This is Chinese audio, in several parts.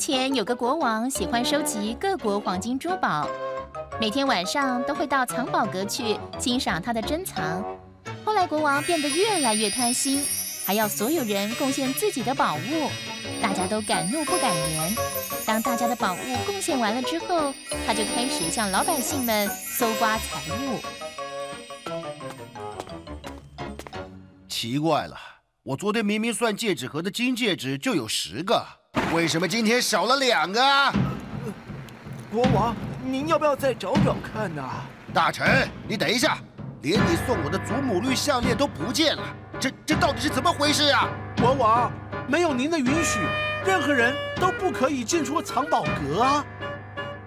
从前，有个国王喜欢收集各国黄金珠宝，每天晚上都会到藏宝阁去欣赏他的珍藏。后来，国王变得越来越贪心，还要所有人贡献自己的宝物，大家都敢怒不敢言。当大家的宝物贡献完了之后，他就开始向老百姓们搜刮财物。奇怪了，我昨天明明算戒指盒的金戒指就有十个。为什么今天少了两个？国王，您要不要再找找看呢？大臣，你等一下，连你送我的祖母绿项链都不见了，这这到底是怎么回事啊？国王，没有您的允许，任何人都不可以进出藏宝阁啊。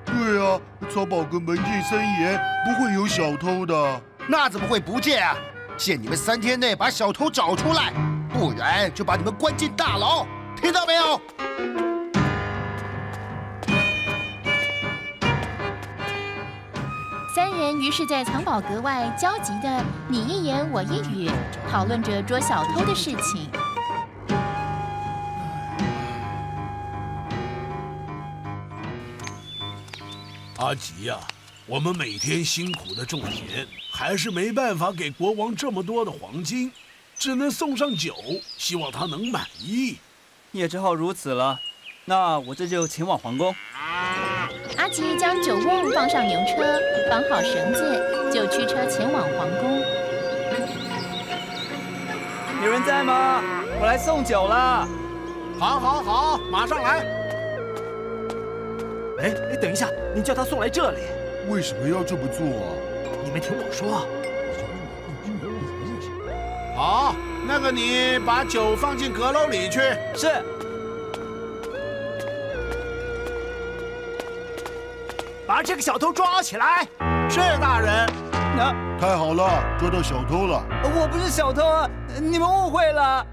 对啊，藏宝阁门禁森严，不会有小偷的。那怎么会不见啊？限你们三天内把小偷找出来，不然就把你们关进大牢。听到没有？三人于是，在藏宝阁外焦急的你一言我一语，讨论着捉小偷的事情。阿吉呀，我们每天辛苦的种田，还是没办法给国王这么多的黄金，只能送上酒，希望他能满意。也只好如此了，那我这就前往皇宫。阿吉将酒瓮放上牛车，绑好绳子，就驱车前往皇宫。有人在吗？我来送酒了。好，好，好，马上来。哎，哎，等一下，你叫他送来这里。为什么要这么做啊？你们听我说。好。那个，你把酒放进阁楼里去。是。把这个小偷抓起来。是，大人。那太好了，抓到小偷了。我不是小偷啊，你们误会了。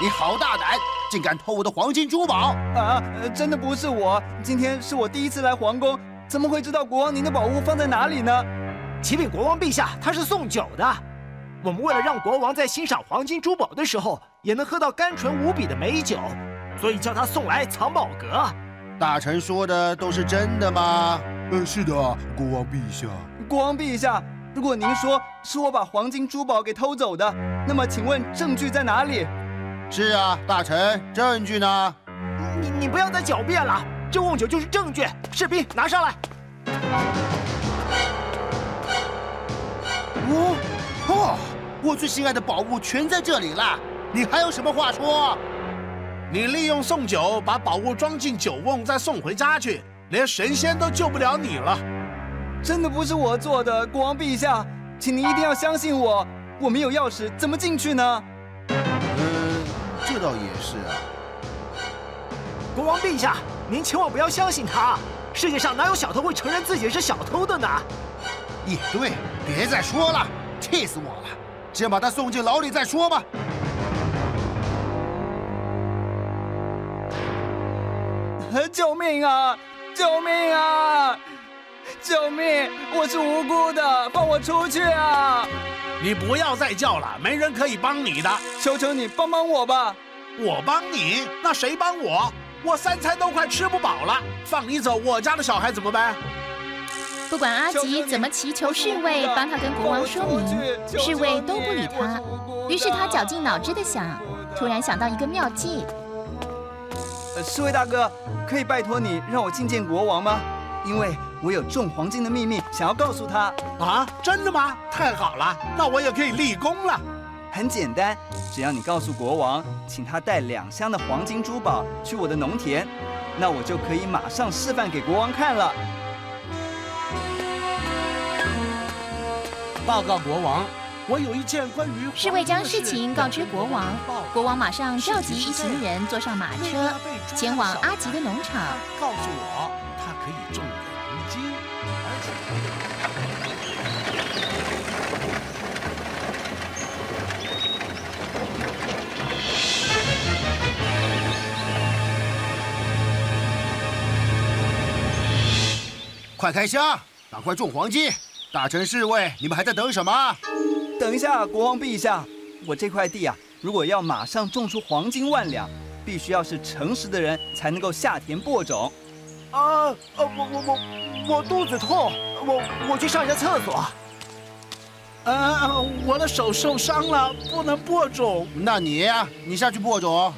你好大胆，竟敢偷我的黄金珠宝！啊，真的不是我。今天是我第一次来皇宫。怎么会知道国王您的宝物放在哪里呢？启禀国王陛下，他是送酒的。我们为了让国王在欣赏黄金珠宝的时候也能喝到甘醇无比的美酒，所以叫他送来藏宝阁。大臣说的都是真的吗？呃，是的，国王陛下。国王陛下，如果您说是我把黄金珠宝给偷走的，那么请问证据在哪里？是啊，大臣，证据呢？你你不要再狡辩了。这瓮酒就是证据，士兵拿上来。哦哦，我最心爱的宝物全在这里了，你还有什么话说？你利用送酒把宝物装进酒瓮，再送回家去，连神仙都救不了你了。真的不是我做的，国王陛下，请您一定要相信我。我没有钥匙，怎么进去呢？嗯，这倒也是啊。国王陛下。您千万不要相信他，世界上哪有小偷会承认自己是小偷的呢？也对，别再说了，气死我了！先把他送进牢里再说吧。救命啊！救命啊！救命！我是无辜的，放我出去啊！你不要再叫了，没人可以帮你的。求求你帮帮我吧！我帮你？那谁帮我？我三餐都快吃不饱了，放你走，我家的小孩怎么办？不管阿吉怎么祈求侍卫帮他跟国王说明，侍卫都不理他。于是他绞尽脑汁的想，突然想到一个妙计。呃，侍卫大哥，可以拜托你让我觐见国王吗？因为我有种黄金的秘密想要告诉他。啊，真的吗？太好了，那我也可以立功了。很简单，只要你告诉国王，请他带两箱的黄金珠宝去我的农田，那我就可以马上示范给国王看了。报告国王，我有一件关于……侍卫将事情告知国王，国王马上召集一行人坐上马车，前往阿吉的农场。告诉我，他可以种快开箱，赶快种黄金！大臣侍卫，你们还在等什么？等一下，国王陛下，我这块地啊，如果要马上种出黄金万两，必须要是诚实的人才能够下田播种。啊，啊，我我我我肚子痛，我我去上一下厕所。啊，我的手受伤了，不能播种。那你呀，你下去播种。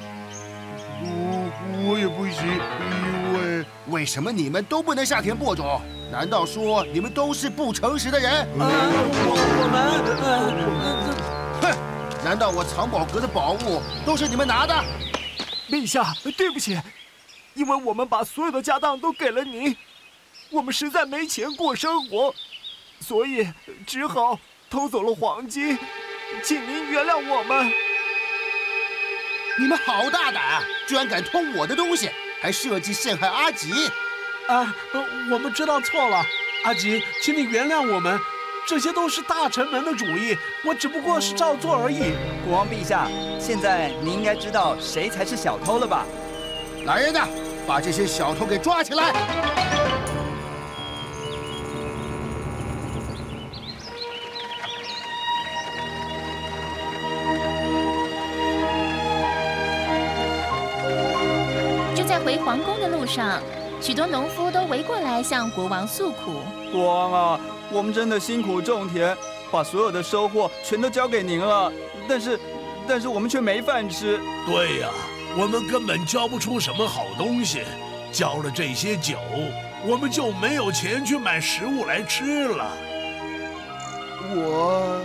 我我也不行，因为为什么你们都不能下田播种？难道说你们都是不诚实的人？啊，我我们，哼！难道我藏宝阁的宝物都是你们拿的？陛下，对不起，因为我们把所有的家当都给了您，我们实在没钱过生活，所以只好。偷走了黄金，请您原谅我们。你们好大胆，居然敢偷我的东西，还设计陷害阿吉！啊，我们知道错了，阿吉，请你原谅我们，这些都是大臣们的主意，我只不过是照做而已。国王陛下，现在你应该知道谁才是小偷了吧？来人呐，把这些小偷给抓起来！就在回皇宫的路上，许多农夫都围过来向国王诉苦。国王啊，我们真的辛苦种田，把所有的收获全都交给您了，但是，但是我们却没饭吃。对呀，我们根本交不出什么好东西，交了这些酒，我们就没有钱去买食物来吃了。我，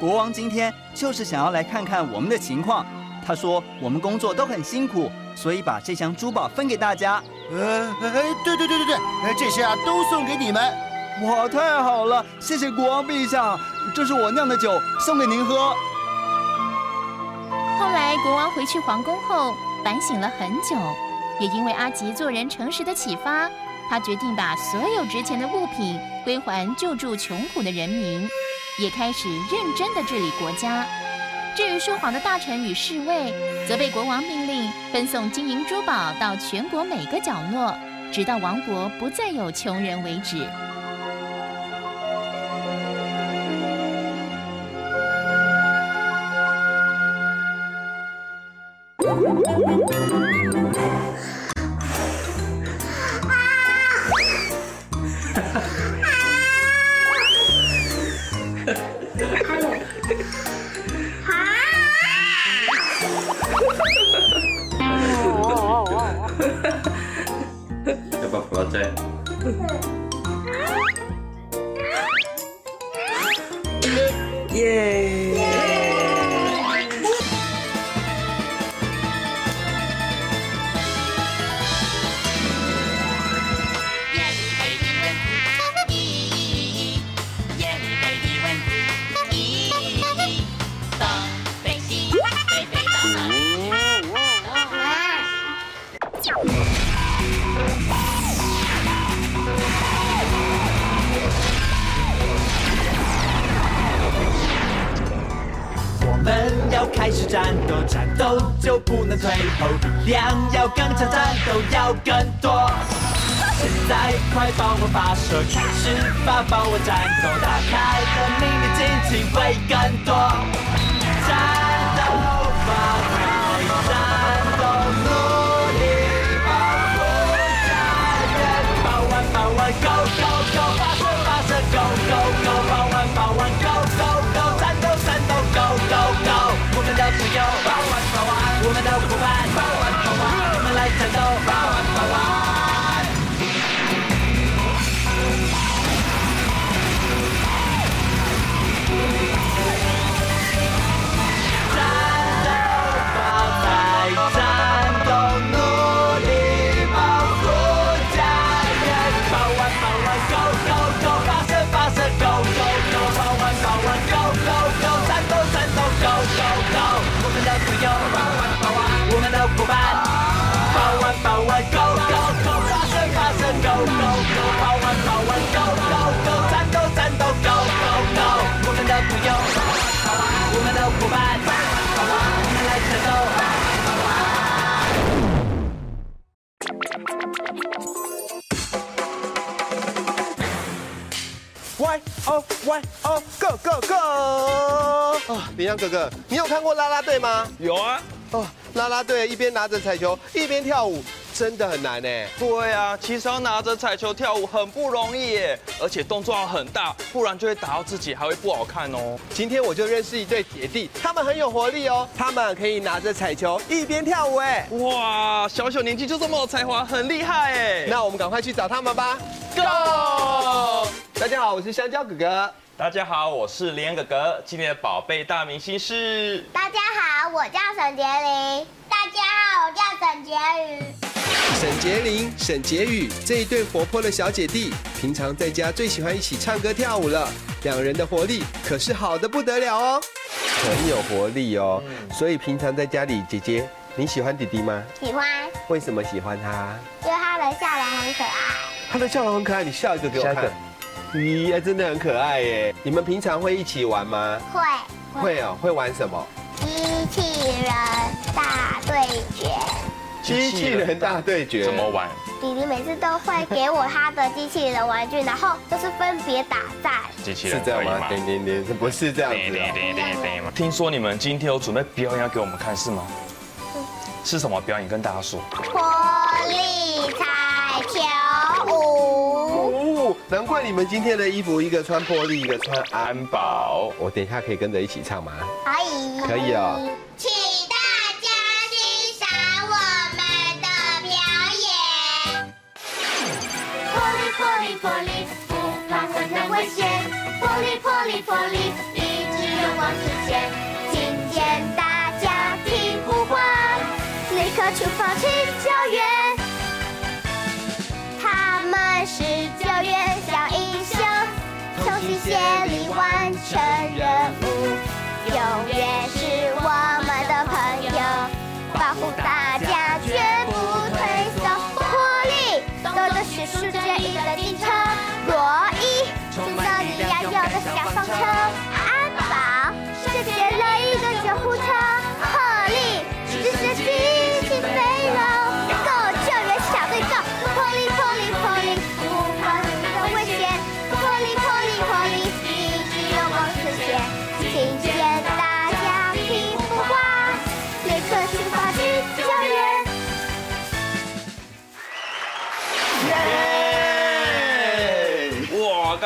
国王今天就是想要来看看我们的情况。他说我们工作都很辛苦。所以把这箱珠宝分给大家。呃，哎，对对对对对，这些啊都送给你们。哇，太好了，谢谢国王陛下，这是我酿的酒，送给您喝。后来国王回去皇宫后，反省了很久，也因为阿吉做人诚实的启发，他决定把所有值钱的物品归还救助穷苦的人民，也开始认真的治理国家。至于说谎的大臣与侍卫，则被国王命令分送金银珠宝到全国每个角落，直到王国不再有穷人为止。要不要不要再？耶、战斗，战斗就不能退后，力量要更强，战斗要更多。现在快帮我发射，开始吧帮我战斗，打开的秘密惊奇会更多。战斗吧 Y O Go Go Go！哦，羚羊哥哥，你有看过啦啦队吗？有啊。哦，啦啦队一边拿着彩球一边跳舞，真的很难呢。对啊，其实要拿着彩球跳舞很不容易耶，而且动作要很大，不然就会打到自己，还会不好看哦。今天我就认识一对姐弟，他们很有活力哦，他们可以拿着彩球一边跳舞哎。哇，小小年纪就这么有才华，很厉害哎。那我们赶快去找他们吧，Go！大家好，我是香蕉哥哥。大家好，我是羚羊哥哥。今天的宝贝大明星是。大家好，我叫沈杰林。大家好，我叫沈婕妤。沈婕铃、沈婕妤这一对活泼的小姐弟，平常在家最喜欢一起唱歌跳舞了。两人的活力可是好的不得了哦，很有活力哦。所以平常在家里，姐姐你喜欢弟弟吗？喜欢。为什么喜欢他？因为他的笑容很可爱。他的笑容很可爱，你笑一个给我看。咦，真的很可爱耶！你们平常会一起玩吗？会。会哦，会玩什么？机器人大对决。机器人大对决怎么玩？弟弟每次都会给我他的机器人玩具，然后就是分别打在。机器人是这样吗？点点点，不是这样子哦。听说你们今天有准备表演要给我们看，是吗？是什么表演？跟大家说。难怪你们今天的衣服，一个穿玻璃，一个穿安保。我等一下可以跟着一起唱吗？可以。可以哦。请大家欣赏我们的表演。活力活力活力，不怕困难危险。活力活力活力，一直勇往直前。听见大家听呼唤，立刻出发去救援。他们是救援同心协力完成任务，永远是我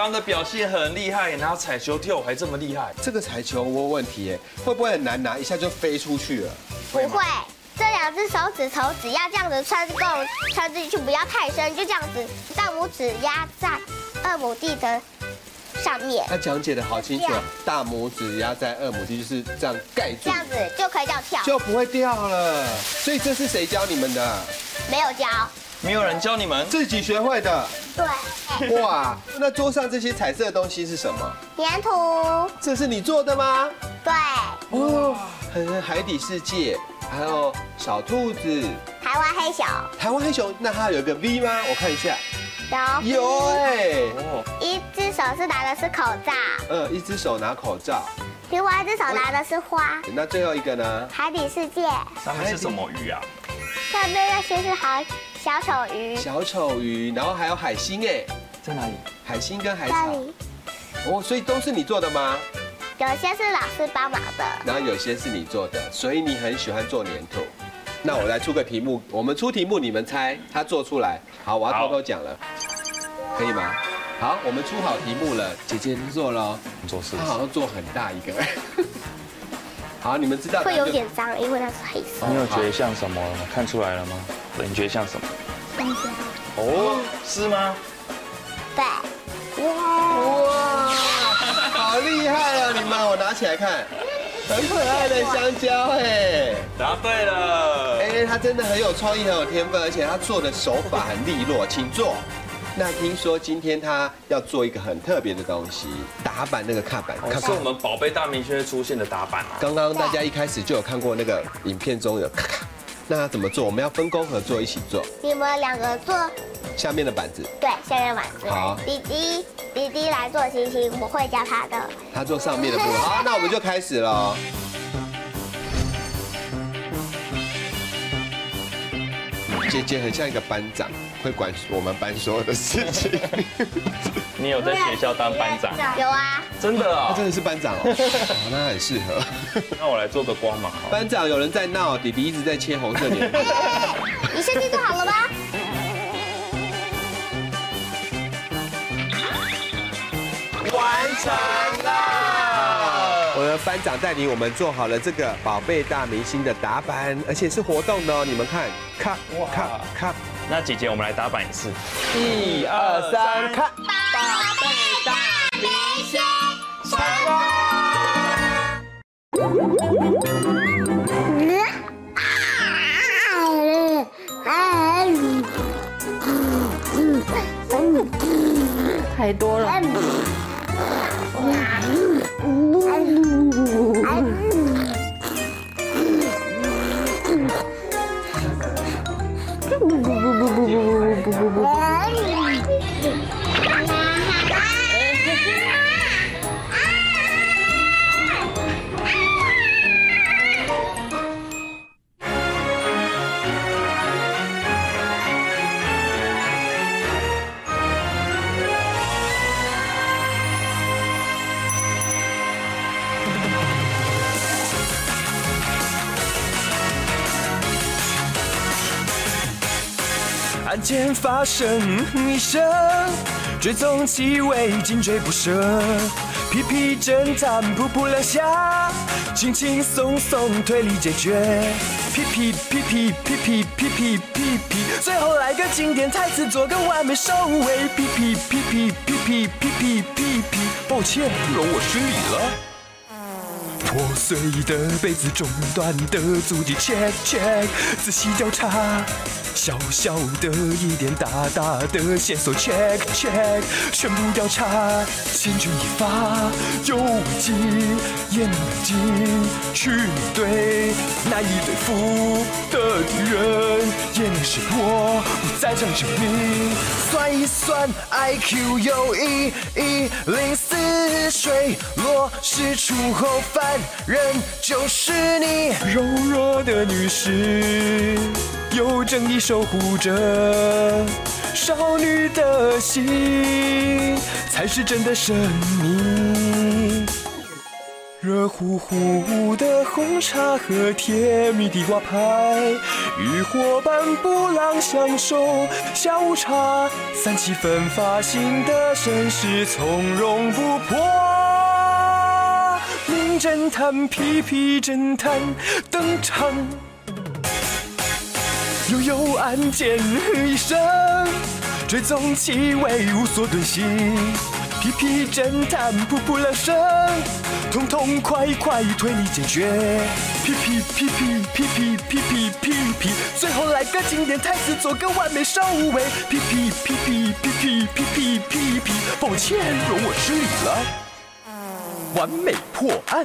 刚刚的表现很厉害，拿彩球跳舞还这么厉害。这个彩球我问题耶，会不会很难拿？一下就飞出去了？不会，这两只手指头只要这样子穿够穿进去，不要太深，就这样子，大拇指压在二亩地的上面。他讲解的好清楚，大拇指压在二亩地，就是这样盖住，这样子就可以这样跳，就不会掉了。所以这是谁教你们的？没有教。没有人教你们，自己学会的。对。哇，那桌上这些彩色的东西是什么？粘土。这是你做的吗？对。哦，很海底世界，还有小兔子。台湾黑熊。台湾黑熊，那它有一个 V 吗？我看一下。有。有哎。一只手是拿的是口罩。嗯，一只手拿口罩。另外一只手拿的是花。那最后一个呢？海底世界。上面是什么鱼啊？上面那些是好小丑鱼，小丑鱼，然后还有海星哎，在哪里？海星跟海草。哦，所以都是你做的吗？有些是老师帮忙的，然后有些是你做的，所以你很喜欢做粘土。那我来出个题目，我们出题目，你们猜他做出来。好，我要偷偷讲了，可以吗？好，我们出好题目了，姐姐做了，做事，他好像做很大一个。好，你们知道会有点脏，因为它是黑色。你有觉得像什么？看出来了吗？你觉得像什么？香蕉。哦，是吗？对。哇哇，好厉害啊！你们，我拿起来看，很可爱的香蕉哎。答对了。哎，他真的很有创意，很有天分，而且他做的手法很利落，请坐。那听说今天他要做一个很特别的东西，打板那个看板，可是我们宝贝大明星会出现的打板啊。刚刚大家一开始就有看过那个影片中有咔咔，那他怎么做？我们要分工合作一起做。你们两个做下面的板子。对，下面的板子。好。弟弟，弟弟来做星星，我会教他的。他做上面的部分。好，那我们就开始了。姐姐很像一个班长，会管我们班所有的事情。你有在学校当班长？有啊。真的啊，他真的是班长哦，哦那很适合。那我来做个光芒。班长有人在闹，弟弟一直在切红色脸。你设计做好了吗？完成了！我的班长带领我们做好了这个宝贝大明星的打板，而且是活动的哦。你们看，咔咔咔。那姐姐，我们来打板一次。一二三，看！宝贝大明星成功！太多了。案件发生一声，追踪气味，紧追不舍。屁屁侦探，噗噗两下，轻轻松松推理解决。屁屁屁屁屁屁屁屁屁屁，最后来个经典台词，做个完美收尾。屁屁屁屁屁屁屁屁屁屁，抱歉，容我失礼了。破碎的杯子，中断的足迹，check check，仔细调查。小小的疑点，大大的线索，check check，全部调查，千钧一发，有危机，严谨去面对难以对付的敌人，也能识破，不在场证明。算一算，IQ 有一一零四，水落石出后，犯人就是你，柔弱的女士。有正义守护着少女的心，才是真的神秘。热乎乎的红茶和甜蜜的挂牌，与伙伴不浪相守。下午茶，三七分发型的绅士从容不迫。名侦探皮皮侦探登场。悠悠暗箭一声，追踪气味无所遁形。屁屁侦探噗噗两声，痛痛快快推理解决。屁屁屁屁屁屁屁屁屁屁，最后来个经典台词，做个完美收尾。屁屁屁屁屁屁屁屁屁屁，抱歉，容我失礼了。完美破案。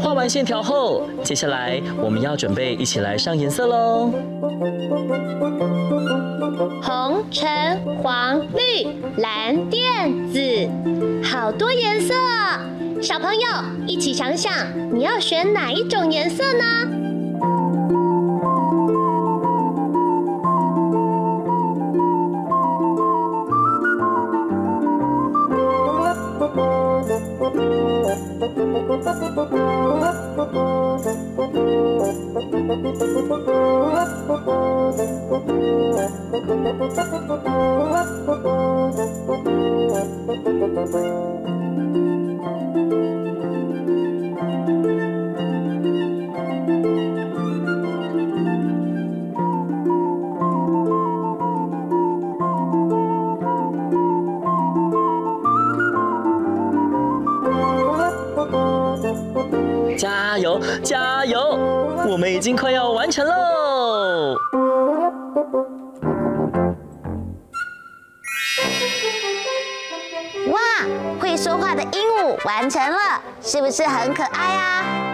画完线条后，接下来我们要准备一起来上颜色喽。红、橙、黄、绿、蓝、蓝靛、紫，好多颜色。小朋友一起想想，你要选哪一种颜色呢？Thank you. 快要完成喽。哇，会说话的鹦鹉完成了，是不是很可爱啊？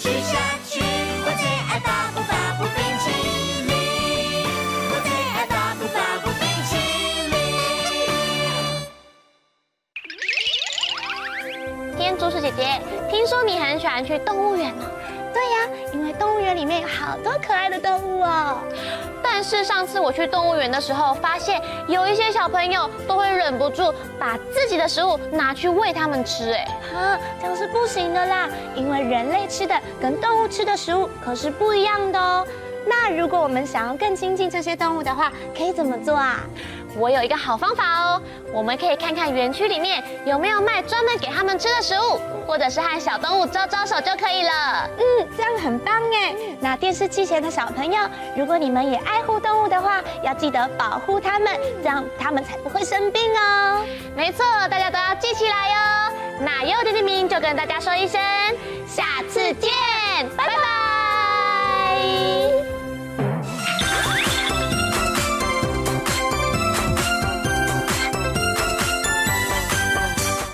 吃下去，我最爱吧是上次我去动物园的时候，发现有一些小朋友都会忍不住把自己的食物拿去喂它们吃，哎，啊，这样是不行的啦，因为人类吃的跟动物吃的食物可是不一样的哦。那如果我们想要更亲近这些动物的话，可以怎么做啊？我有一个好方法哦，我们可以看看园区里面有没有卖专门给他们吃的食物，或者是和小动物招招手就可以了。嗯，这样很棒哎。那电视机前的小朋友，如果你们也爱护动物的话，要记得保护它们，这样它们才不会生病哦。没错，大家都要记起来哟。那祐点点名就跟大家说一声，下次见，拜拜。